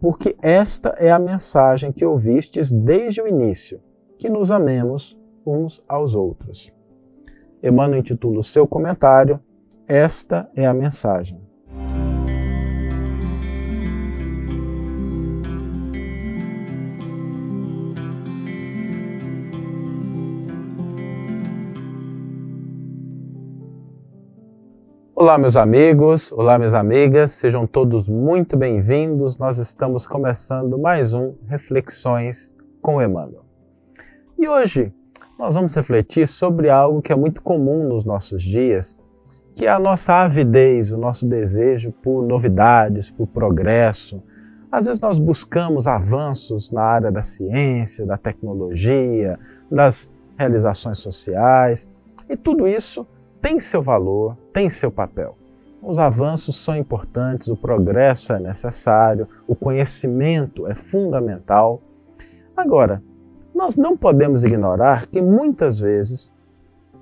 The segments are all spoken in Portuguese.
porque esta é a mensagem que ouvistes desde o início, que nos amemos uns aos outros. Emmanuel intitula o seu comentário Esta é a mensagem. Olá, meus amigos, olá, minhas amigas, sejam todos muito bem-vindos. Nós estamos começando mais um Reflexões com Emmanuel. E hoje nós vamos refletir sobre algo que é muito comum nos nossos dias, que é a nossa avidez, o nosso desejo por novidades, por progresso. Às vezes nós buscamos avanços na área da ciência, da tecnologia, das realizações sociais, e tudo isso tem seu valor, tem seu papel. Os avanços são importantes, o progresso é necessário, o conhecimento é fundamental. Agora, nós não podemos ignorar que muitas vezes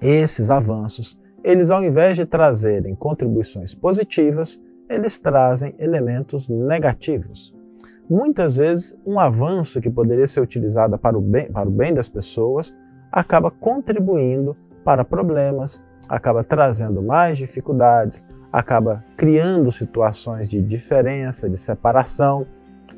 esses avanços, eles ao invés de trazerem contribuições positivas, eles trazem elementos negativos. Muitas vezes, um avanço que poderia ser utilizado para o bem, para o bem das pessoas acaba contribuindo para problemas, acaba trazendo mais dificuldades, acaba criando situações de diferença, de separação.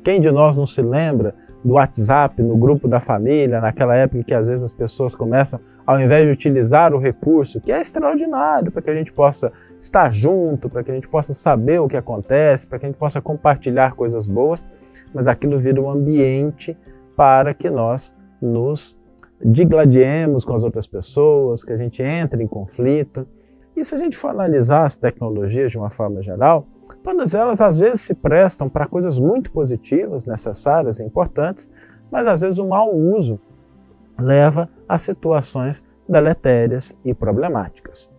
Quem de nós não se lembra do WhatsApp no grupo da família, naquela época que às vezes as pessoas começam, ao invés de utilizar o recurso, que é extraordinário para que a gente possa estar junto, para que a gente possa saber o que acontece, para que a gente possa compartilhar coisas boas, mas aquilo vira um ambiente para que nós nos digladiemos com as outras pessoas, que a gente entre em conflito. E se a gente for analisar as tecnologias de uma forma geral, todas elas às vezes se prestam para coisas muito positivas, necessárias e importantes, mas às vezes o mau uso leva a situações deletérias e problemáticas.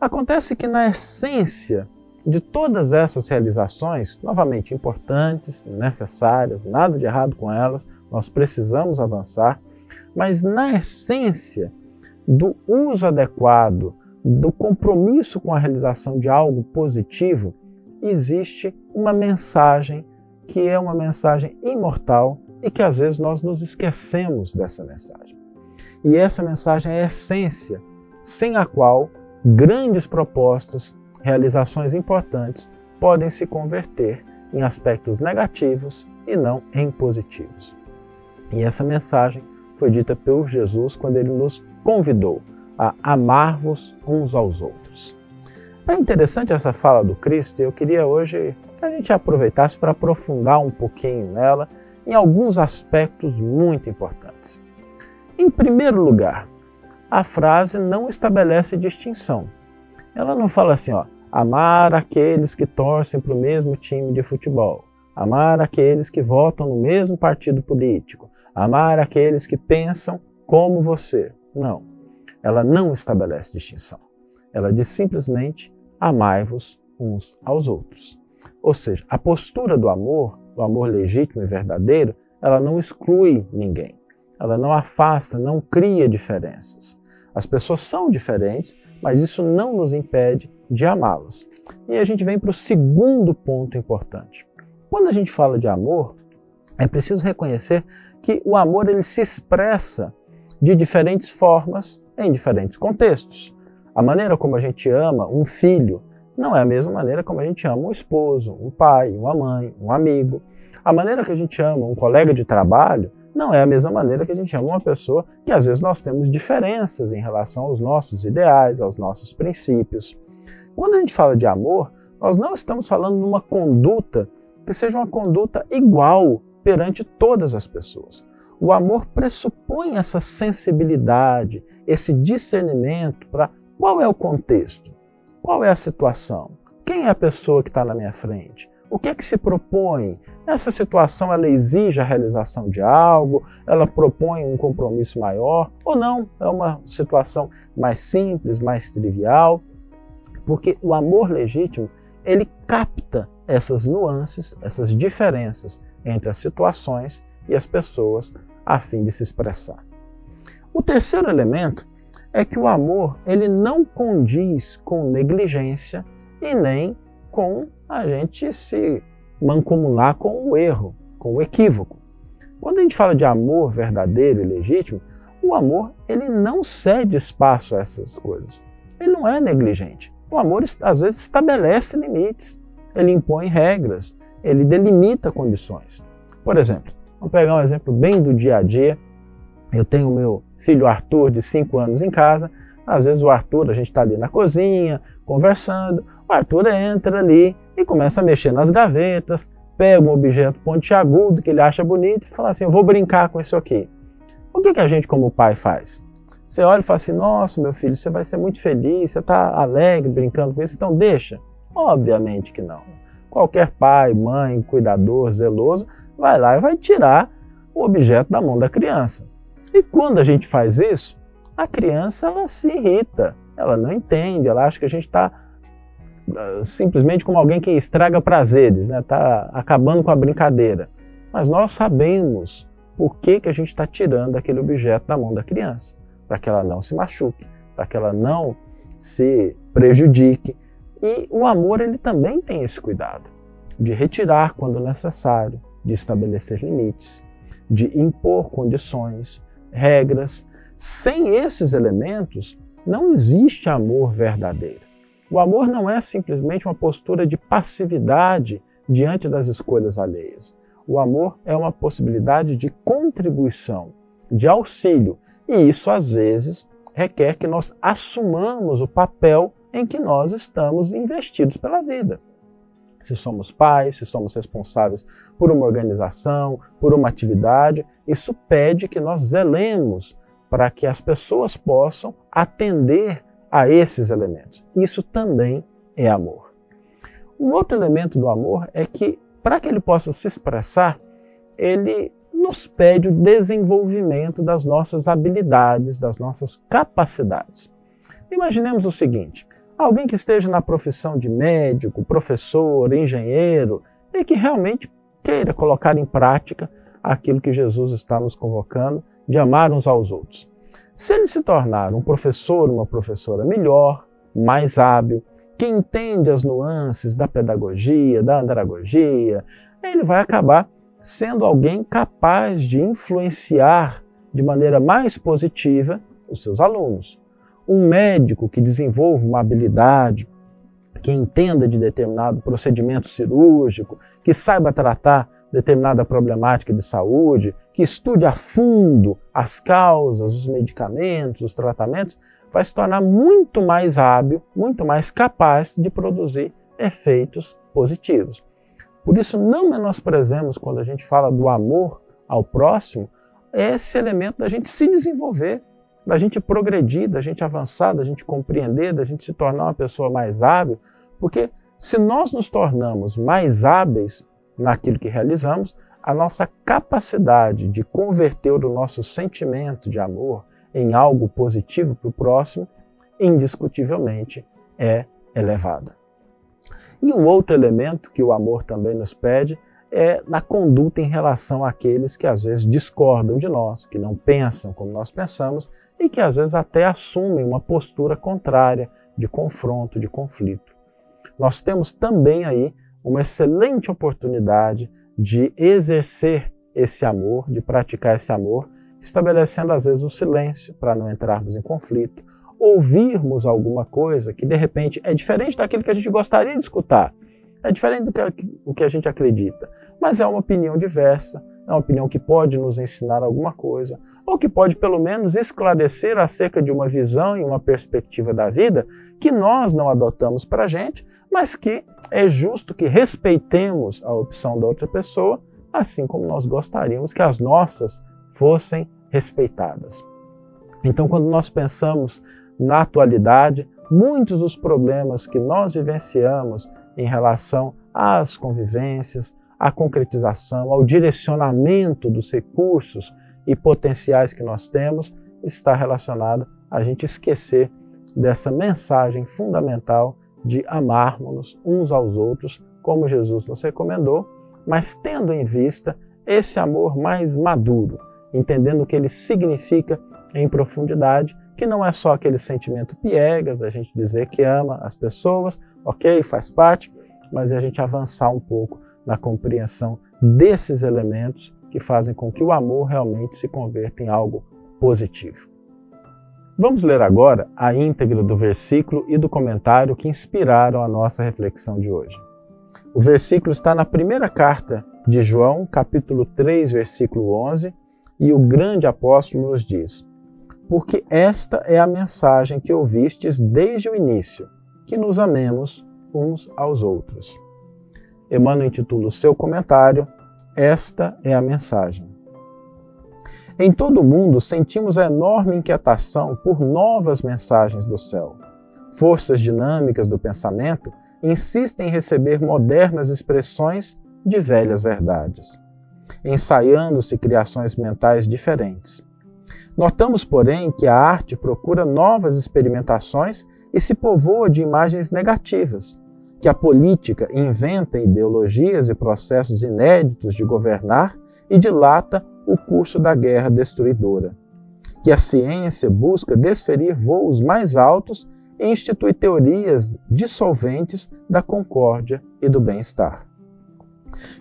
Acontece que na essência de todas essas realizações, novamente importantes, necessárias, nada de errado com elas, nós precisamos avançar, mas na essência do uso adequado, do compromisso com a realização de algo positivo, existe uma mensagem que é uma mensagem imortal e que às vezes nós nos esquecemos dessa mensagem. E essa mensagem é a essência, sem a qual grandes propostas, realizações importantes podem se converter em aspectos negativos e não em positivos. E essa mensagem foi dita por Jesus quando ele nos convidou a amar-vos uns aos outros. É interessante essa fala do Cristo e eu queria hoje que a gente aproveitasse para aprofundar um pouquinho nela em alguns aspectos muito importantes. Em primeiro lugar, a frase não estabelece distinção. Ela não fala assim, ó, amar aqueles que torcem para o mesmo time de futebol, amar aqueles que votam no mesmo partido político, amar aqueles que pensam como você. Não, ela não estabelece distinção. Ela diz simplesmente: amai-vos uns aos outros. Ou seja, a postura do amor, do amor legítimo e verdadeiro, ela não exclui ninguém. Ela não afasta, não cria diferenças. As pessoas são diferentes, mas isso não nos impede de amá-las. E a gente vem para o segundo ponto importante. Quando a gente fala de amor, é preciso reconhecer que o amor ele se expressa de diferentes formas em diferentes contextos. A maneira como a gente ama um filho não é a mesma maneira como a gente ama um esposo, um pai, uma mãe, um amigo. A maneira que a gente ama um colega de trabalho não é a mesma maneira que a gente ama uma pessoa que às vezes nós temos diferenças em relação aos nossos ideais, aos nossos princípios. Quando a gente fala de amor, nós não estamos falando de uma conduta que seja uma conduta igual perante todas as pessoas. O amor pressupõe essa sensibilidade, esse discernimento para qual é o contexto, qual é a situação, quem é a pessoa que está na minha frente, o que é que se propõe. Essa situação ela exige a realização de algo, ela propõe um compromisso maior ou não, é uma situação mais simples, mais trivial, porque o amor legítimo ele capta essas nuances, essas diferenças entre as situações e as pessoas a fim de se expressar. O terceiro elemento é que o amor ele não condiz com negligência e nem com a gente se mancomunar com o erro, com o equívoco. Quando a gente fala de amor verdadeiro e legítimo, o amor ele não cede espaço a essas coisas. Ele não é negligente. O amor às vezes estabelece limites, ele impõe regras, ele delimita condições. Por exemplo, vamos pegar um exemplo bem do dia a dia. Eu tenho meu filho Arthur, de 5 anos, em casa. Às vezes o Arthur, a gente está ali na cozinha, conversando. O Arthur entra ali e começa a mexer nas gavetas, pega um objeto pontiagudo que ele acha bonito e fala assim: Eu vou brincar com isso aqui. O que, que a gente, como pai, faz? Você olha e fala assim: Nossa, meu filho, você vai ser muito feliz, você está alegre brincando com isso, então deixa. Obviamente que não. Qualquer pai, mãe, cuidador, zeloso, vai lá e vai tirar o objeto da mão da criança. E quando a gente faz isso, a criança ela se irrita, ela não entende, ela acha que a gente está ah, simplesmente como alguém que estraga prazeres, está né? Tá acabando com a brincadeira. Mas nós sabemos por que, que a gente está tirando aquele objeto da mão da criança, para que ela não se machuque, para que ela não se prejudique. E o amor ele também tem esse cuidado de retirar quando necessário, de estabelecer limites, de impor condições, regras. Sem esses elementos, não existe amor verdadeiro. O amor não é simplesmente uma postura de passividade diante das escolhas alheias. O amor é uma possibilidade de contribuição, de auxílio, e isso às vezes requer que nós assumamos o papel em que nós estamos investidos pela vida. Se somos pais, se somos responsáveis por uma organização, por uma atividade, isso pede que nós zelemos para que as pessoas possam atender a esses elementos. Isso também é amor. Um outro elemento do amor é que, para que ele possa se expressar, ele nos pede o desenvolvimento das nossas habilidades, das nossas capacidades. Imaginemos o seguinte: alguém que esteja na profissão de médico, professor, engenheiro e que realmente queira colocar em prática aquilo que Jesus está nos convocando de amar uns aos outros. Se ele se tornar um professor, uma professora melhor, mais hábil, que entende as nuances da pedagogia, da andragogia, ele vai acabar sendo alguém capaz de influenciar de maneira mais positiva os seus alunos um médico que desenvolva uma habilidade, que entenda de determinado procedimento cirúrgico, que saiba tratar determinada problemática de saúde, que estude a fundo as causas, os medicamentos, os tratamentos, vai se tornar muito mais hábil, muito mais capaz de produzir efeitos positivos. Por isso, não menosprezemos quando a gente fala do amor ao próximo, esse elemento da gente se desenvolver, da gente progredir, da gente avançar, da gente compreender, da gente se tornar uma pessoa mais hábil, porque se nós nos tornamos mais hábeis naquilo que realizamos, a nossa capacidade de converter o nosso sentimento de amor em algo positivo para o próximo, indiscutivelmente é elevada. E um outro elemento que o amor também nos pede é na conduta em relação àqueles que às vezes discordam de nós, que não pensam como nós pensamos e que às vezes até assumem uma postura contrária de confronto, de conflito. Nós temos também aí uma excelente oportunidade de exercer esse amor, de praticar esse amor, estabelecendo às vezes o silêncio para não entrarmos em conflito, ouvirmos alguma coisa que de repente é diferente daquilo que a gente gostaria de escutar, é diferente do que, o que a gente acredita, mas é uma opinião diversa, é uma opinião que pode nos ensinar alguma coisa, ou que pode pelo menos esclarecer acerca de uma visão e uma perspectiva da vida que nós não adotamos para a gente, mas que é justo que respeitemos a opção da outra pessoa, assim como nós gostaríamos que as nossas fossem respeitadas. Então, quando nós pensamos na atualidade, muitos dos problemas que nós vivenciamos em relação às convivências, à concretização, ao direcionamento dos recursos e potenciais que nós temos, está relacionado a gente esquecer dessa mensagem fundamental de amarmos uns aos outros, como Jesus nos recomendou, mas tendo em vista esse amor mais maduro, entendendo o que ele significa em profundidade, que não é só aquele sentimento piegas, a gente dizer que ama as pessoas, ok, faz parte, mas é a gente avançar um pouco na compreensão desses elementos que fazem com que o amor realmente se converta em algo positivo. Vamos ler agora a íntegra do versículo e do comentário que inspiraram a nossa reflexão de hoje. O versículo está na primeira carta de João, capítulo 3, versículo 11, e o grande apóstolo nos diz: Porque esta é a mensagem que ouvistes desde o início, que nos amemos uns aos outros. Emmanuel intitula o seu comentário Esta é a mensagem. Em todo o mundo sentimos a enorme inquietação por novas mensagens do céu. Forças dinâmicas do pensamento insistem em receber modernas expressões de velhas verdades, ensaiando-se criações mentais diferentes. Notamos, porém, que a arte procura novas experimentações e se povoa de imagens negativas, que a política inventa ideologias e processos inéditos de governar e dilata o curso da guerra destruidora, que a ciência busca desferir voos mais altos e institui teorias dissolventes da concórdia e do bem-estar.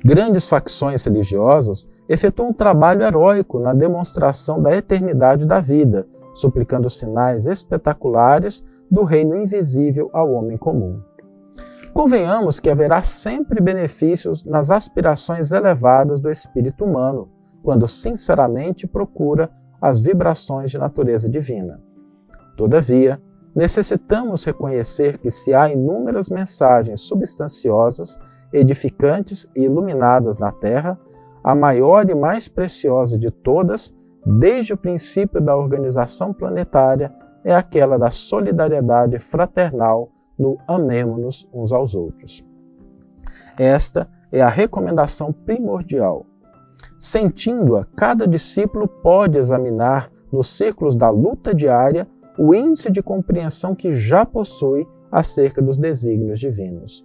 Grandes facções religiosas efetuam um trabalho heróico na demonstração da eternidade da vida, suplicando sinais espetaculares do reino invisível ao homem comum. Convenhamos que haverá sempre benefícios nas aspirações elevadas do espírito humano, quando sinceramente procura as vibrações de natureza divina. Todavia, necessitamos reconhecer que se há inúmeras mensagens substanciosas, edificantes e iluminadas na Terra, a maior e mais preciosa de todas, desde o princípio da organização planetária, é aquela da solidariedade fraternal no amemo-nos uns aos outros. Esta é a recomendação primordial Sentindo-a, cada discípulo pode examinar nos círculos da luta diária o índice de compreensão que já possui acerca dos desígnios divinos.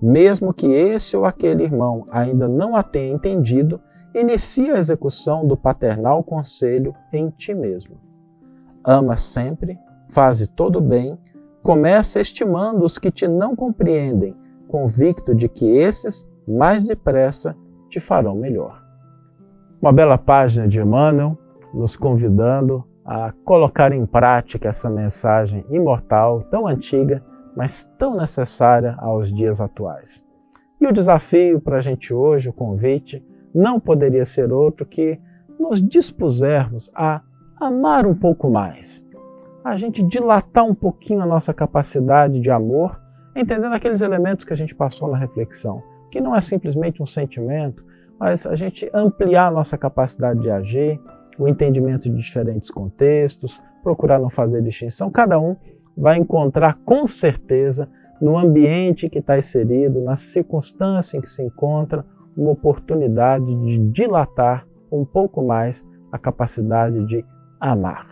Mesmo que esse ou aquele irmão ainda não a tenha entendido, inicia a execução do paternal conselho em ti mesmo. Ama sempre, faze todo bem, começa estimando os que te não compreendem, convicto de que esses, mais depressa, te farão melhor. Uma bela página de Emmanuel nos convidando a colocar em prática essa mensagem imortal, tão antiga, mas tão necessária aos dias atuais. E o desafio para a gente hoje, o convite, não poderia ser outro que nos dispusermos a amar um pouco mais, a gente dilatar um pouquinho a nossa capacidade de amor, entendendo aqueles elementos que a gente passou na reflexão, que não é simplesmente um sentimento, mas a gente ampliar a nossa capacidade de agir, o entendimento de diferentes contextos, procurar não fazer distinção. Cada um vai encontrar com certeza no ambiente que está inserido, na circunstância em que se encontra, uma oportunidade de dilatar um pouco mais a capacidade de amar.